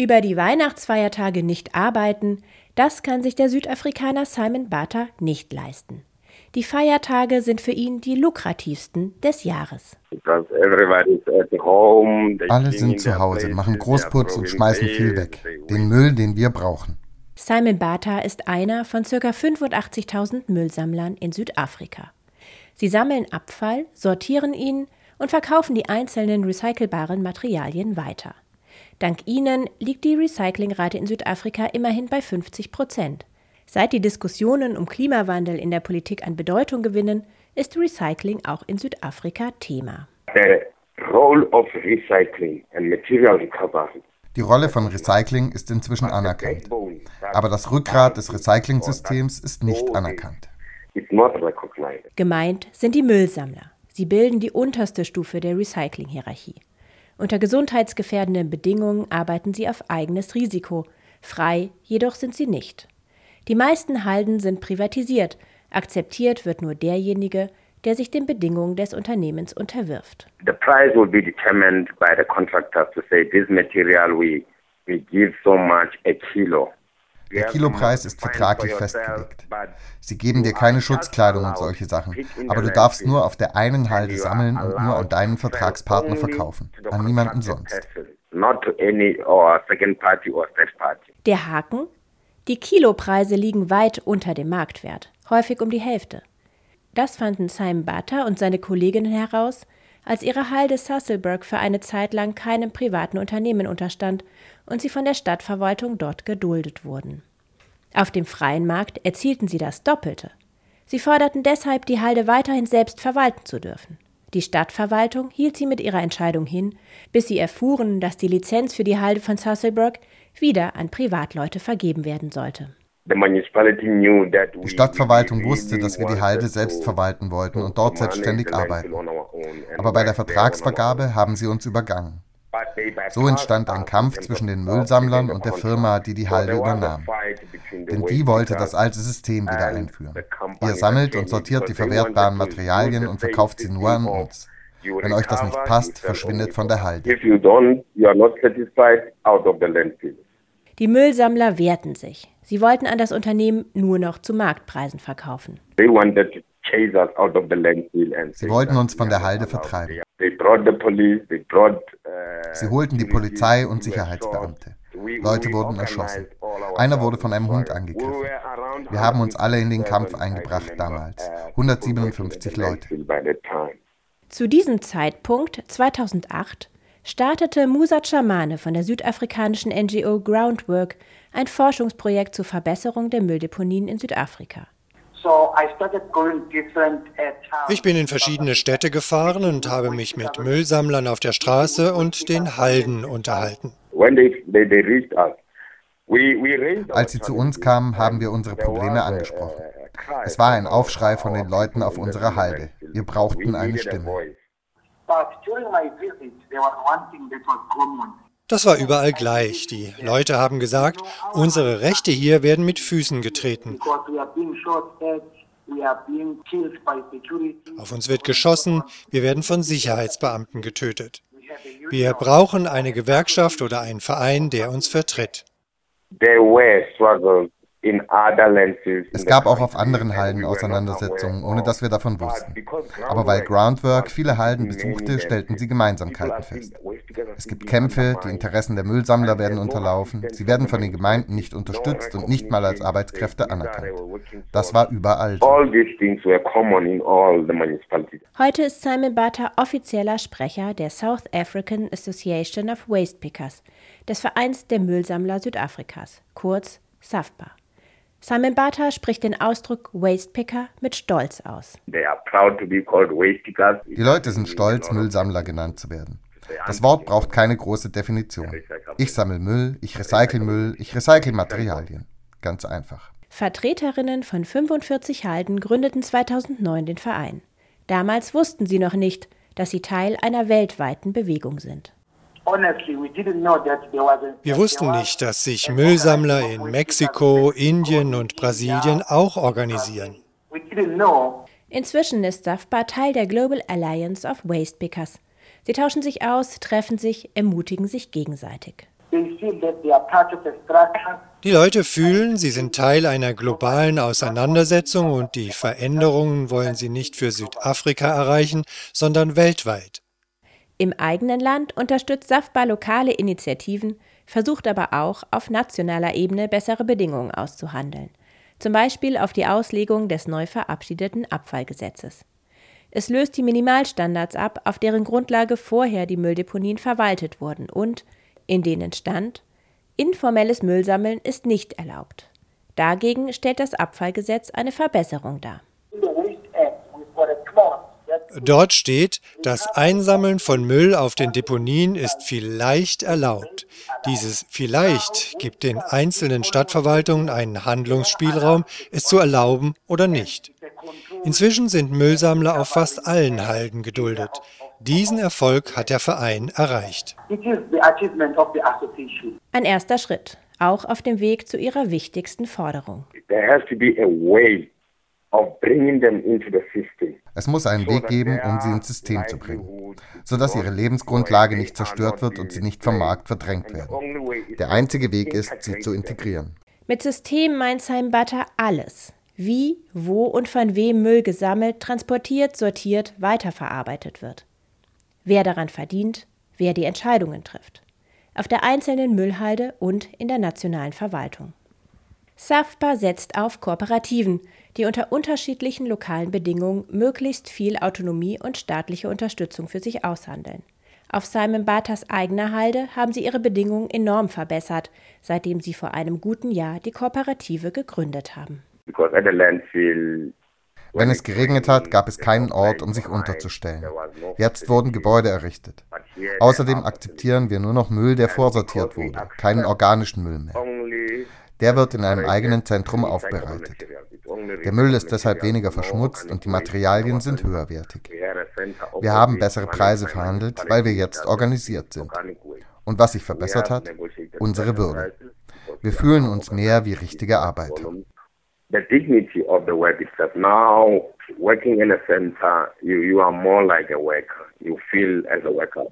Über die Weihnachtsfeiertage nicht arbeiten, das kann sich der Südafrikaner Simon Bata nicht leisten. Die Feiertage sind für ihn die lukrativsten des Jahres. Alle sind zu Hause, machen Großputz und schmeißen viel weg. Den Müll, den wir brauchen. Simon Bata ist einer von ca. 85.000 Müllsammlern in Südafrika. Sie sammeln Abfall, sortieren ihn und verkaufen die einzelnen recycelbaren Materialien weiter. Dank ihnen liegt die Recyclingrate in Südafrika immerhin bei 50 Prozent. Seit die Diskussionen um Klimawandel in der Politik an Bedeutung gewinnen, ist Recycling auch in Südafrika Thema. Die Rolle von Recycling ist inzwischen anerkannt. Aber das Rückgrat des Recycling-Systems ist nicht anerkannt. Gemeint sind die Müllsammler. Sie bilden die unterste Stufe der Recycling-Hierarchie. Unter gesundheitsgefährdenden Bedingungen arbeiten sie auf eigenes Risiko. Frei jedoch sind sie nicht. Die meisten Halden sind privatisiert. Akzeptiert wird nur derjenige, der sich den Bedingungen des Unternehmens unterwirft. The price will be determined by the contractors to say this material we we give so much a kilo. Der Kilopreis ist vertraglich festgelegt. Sie geben dir keine Schutzkleidung und solche Sachen, aber du darfst nur auf der einen Halde sammeln und nur an deinen Vertragspartner verkaufen, an niemanden sonst. Der Haken? Die Kilopreise liegen weit unter dem Marktwert, häufig um die Hälfte. Das fanden Simon Butter und seine Kolleginnen heraus, als ihre Halde Susselberg für eine Zeit lang keinem privaten Unternehmen unterstand und sie von der Stadtverwaltung dort geduldet wurden. Auf dem freien Markt erzielten sie das Doppelte. Sie forderten deshalb, die Halde weiterhin selbst verwalten zu dürfen. Die Stadtverwaltung hielt sie mit ihrer Entscheidung hin, bis sie erfuhren, dass die Lizenz für die Halde von Susselberg wieder an Privatleute vergeben werden sollte. Die Stadtverwaltung wusste, dass wir die Halde selbst verwalten wollten und dort selbstständig arbeiten. Aber bei der Vertragsvergabe haben sie uns übergangen. So entstand ein Kampf zwischen den Müllsammlern und der Firma, die die Halde übernahm. Denn die wollte das alte System wieder einführen. Ihr sammelt und sortiert die verwertbaren Materialien und verkauft sie nur an uns. Wenn euch das nicht passt, verschwindet von der Halde. Die Müllsammler wehrten sich. Sie wollten an das Unternehmen nur noch zu Marktpreisen verkaufen. Sie wollten uns von der Halde vertreiben. Sie holten die Polizei und Sicherheitsbeamte. Leute wurden erschossen. Einer wurde von einem Hund angegriffen. Wir haben uns alle in den Kampf eingebracht damals. 157 Leute. Zu diesem Zeitpunkt, 2008, startete Musa Chamane von der südafrikanischen NGO Groundwork ein Forschungsprojekt zur Verbesserung der Mülldeponien in Südafrika. Ich bin in verschiedene Städte gefahren und habe mich mit Müllsammlern auf der Straße und den Halden unterhalten. Als sie zu uns kamen, haben wir unsere Probleme angesprochen. Es war ein Aufschrei von den Leuten auf unserer Halde. Wir brauchten eine Stimme. Das war überall gleich. Die Leute haben gesagt, unsere Rechte hier werden mit Füßen getreten. Auf uns wird geschossen, wir werden von Sicherheitsbeamten getötet. Wir brauchen eine Gewerkschaft oder einen Verein, der uns vertritt. There were struggles es gab auch auf anderen Halden Auseinandersetzungen, ohne dass wir davon wussten. Aber weil Groundwork viele Halden besuchte, stellten sie Gemeinsamkeiten fest. Es gibt Kämpfe, die Interessen der Müllsammler werden unterlaufen, sie werden von den Gemeinden nicht unterstützt und nicht mal als Arbeitskräfte anerkannt. Das war überall. Heute ist Simon Bata offizieller Sprecher der South African Association of Waste Pickers, des Vereins der Müllsammler Südafrikas, kurz SAFPA. Simon Bata spricht den Ausdruck Wastepicker mit Stolz aus. Die Leute sind stolz, Müllsammler genannt zu werden. Das Wort braucht keine große Definition. Ich sammle Müll, ich recycle Müll, ich recycle Materialien. Ganz einfach. Vertreterinnen von 45 Halden gründeten 2009 den Verein. Damals wussten sie noch nicht, dass sie Teil einer weltweiten Bewegung sind. Wir wussten nicht, dass sich Müllsammler in Mexiko, Indien und Brasilien auch organisieren. Inzwischen ist SAFPA Teil der Global Alliance of Waste Pickers. Sie tauschen sich aus, treffen sich, ermutigen sich gegenseitig. Die Leute fühlen, sie sind Teil einer globalen Auseinandersetzung und die Veränderungen wollen sie nicht für Südafrika erreichen, sondern weltweit. Im eigenen Land unterstützt SAFBA lokale Initiativen, versucht aber auch, auf nationaler Ebene bessere Bedingungen auszuhandeln. Zum Beispiel auf die Auslegung des neu verabschiedeten Abfallgesetzes. Es löst die Minimalstandards ab, auf deren Grundlage vorher die Mülldeponien verwaltet wurden und in denen stand, informelles Müllsammeln ist nicht erlaubt. Dagegen stellt das Abfallgesetz eine Verbesserung dar. Dort steht, das Einsammeln von Müll auf den Deponien ist vielleicht erlaubt. Dieses vielleicht gibt den einzelnen Stadtverwaltungen einen Handlungsspielraum, es zu erlauben oder nicht. Inzwischen sind Müllsammler auf fast allen Halden geduldet. Diesen Erfolg hat der Verein erreicht. Ein erster Schritt, auch auf dem Weg zu ihrer wichtigsten Forderung. Es muss einen Weg geben, um sie ins System zu bringen, sodass ihre Lebensgrundlage nicht zerstört wird und sie nicht vom Markt verdrängt werden. Der einzige Weg ist, sie zu integrieren. Mit System meint Simon Butter alles. Wie, wo und von wem Müll gesammelt, transportiert, sortiert, weiterverarbeitet wird. Wer daran verdient, wer die Entscheidungen trifft. Auf der einzelnen Müllhalde und in der nationalen Verwaltung. SAFPA setzt auf Kooperativen, die unter unterschiedlichen lokalen Bedingungen möglichst viel Autonomie und staatliche Unterstützung für sich aushandeln. Auf Simon Bathers eigener Halde haben sie ihre Bedingungen enorm verbessert, seitdem sie vor einem guten Jahr die Kooperative gegründet haben. Wenn es geregnet hat, gab es keinen Ort, um sich unterzustellen. Jetzt wurden Gebäude errichtet. Außerdem akzeptieren wir nur noch Müll, der vorsortiert wurde, keinen organischen Müll mehr. Der wird in einem eigenen Zentrum aufbereitet. Der Müll ist deshalb weniger verschmutzt und die Materialien sind höherwertig. Wir haben bessere Preise verhandelt, weil wir jetzt organisiert sind. Und was sich verbessert hat? Unsere Würde. Wir fühlen uns mehr wie richtige Arbeiter. the dignity of the work itself. Now, working in a center, you, you are more like a worker. You feel as a worker.